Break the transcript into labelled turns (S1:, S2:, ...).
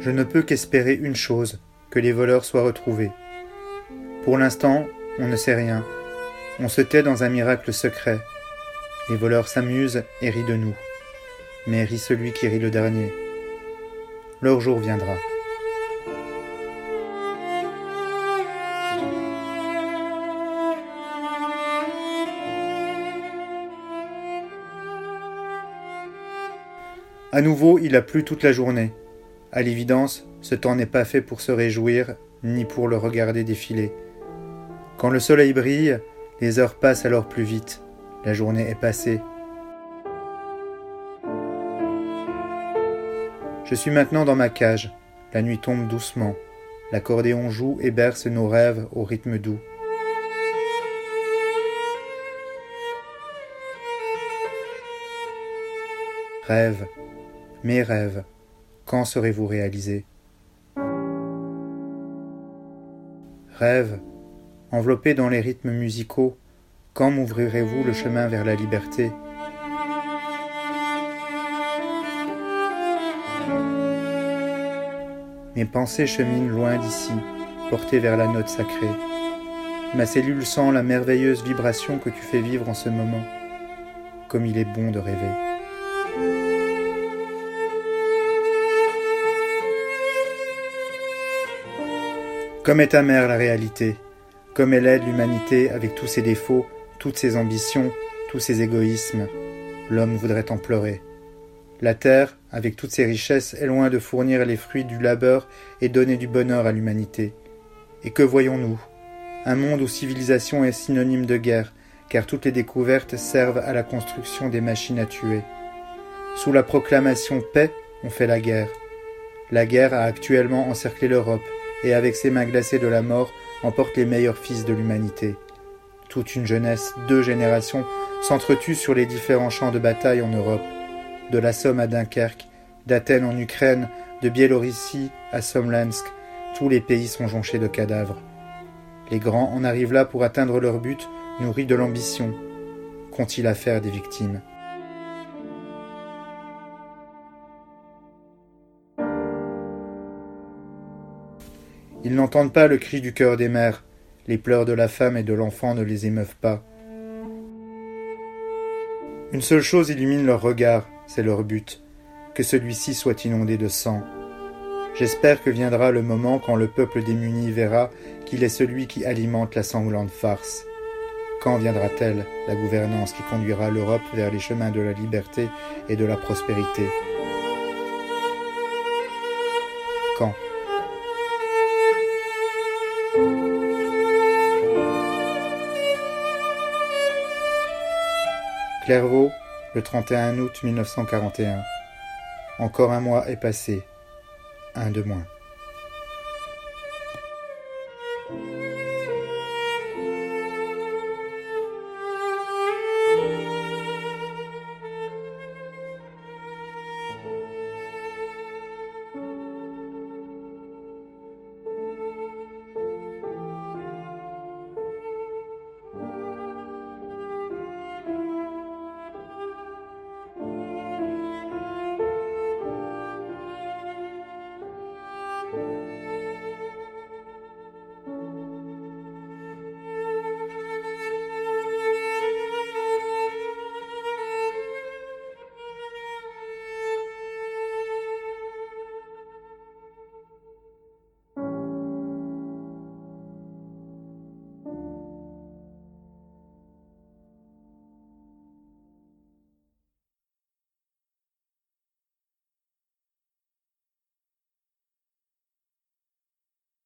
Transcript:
S1: Je ne peux qu'espérer une chose, que les voleurs soient retrouvés. Pour l'instant, on ne sait rien. On se tait dans un miracle secret. Les voleurs s'amusent et rient de nous. Mais rit celui qui rit le dernier. Leur jour viendra. À nouveau, il a plu toute la journée. À l'évidence, ce temps n'est pas fait pour se réjouir, ni pour le regarder défiler. Quand le soleil brille, les heures passent alors plus vite. La journée est passée. Je suis maintenant dans ma cage. La nuit tombe doucement. L'accordéon joue et berce nos rêves au rythme doux. Rêve, mes rêves, quand serez-vous réalisés Rêve, enveloppé dans les rythmes musicaux, quand m'ouvrirez-vous le chemin vers la liberté? Mes pensées cheminent loin d'ici, portées vers la note sacrée. Ma cellule sent la merveilleuse vibration que tu fais vivre en ce moment. Comme il est bon de rêver. Comme est amère la réalité, comme elle aide l'humanité avec tous ses défauts, toutes ses ambitions, tous ses égoïsmes, l'homme voudrait en pleurer. La terre, avec toutes ses richesses, est loin de fournir les fruits du labeur et donner du bonheur à l'humanité. Et que voyons-nous? Un monde où civilisation est synonyme de guerre, car toutes les découvertes servent à la construction des machines à tuer. Sous la proclamation paix, on fait la guerre. La guerre a actuellement encerclé l'Europe, et avec ses mains glacées de la mort emporte les meilleurs fils de l'humanité. Toute une jeunesse, deux générations, s'entretuent sur les différents champs de bataille en Europe, de la Somme à Dunkerque, d'Athènes en Ukraine, de Biélorussie à Somlensk, tous les pays sont jonchés de cadavres. Les grands en arrivent là pour atteindre leur but, nourris de l'ambition. Qu'ont-ils à faire des victimes? Ils n'entendent pas le cri du cœur des mères, les pleurs de la femme et de l'enfant ne les émeuvent pas. Une seule chose illumine leur regard, c'est leur but, que celui-ci soit inondé de sang. J'espère que viendra le moment quand le peuple démuni verra qu'il est celui qui alimente la sanglante farce. Quand viendra-t-elle, la gouvernance qui conduira l'Europe vers les chemins de la liberté et de la prospérité? Clairvaux, le 31 août 1941. Encore un mois est passé. Un de moins.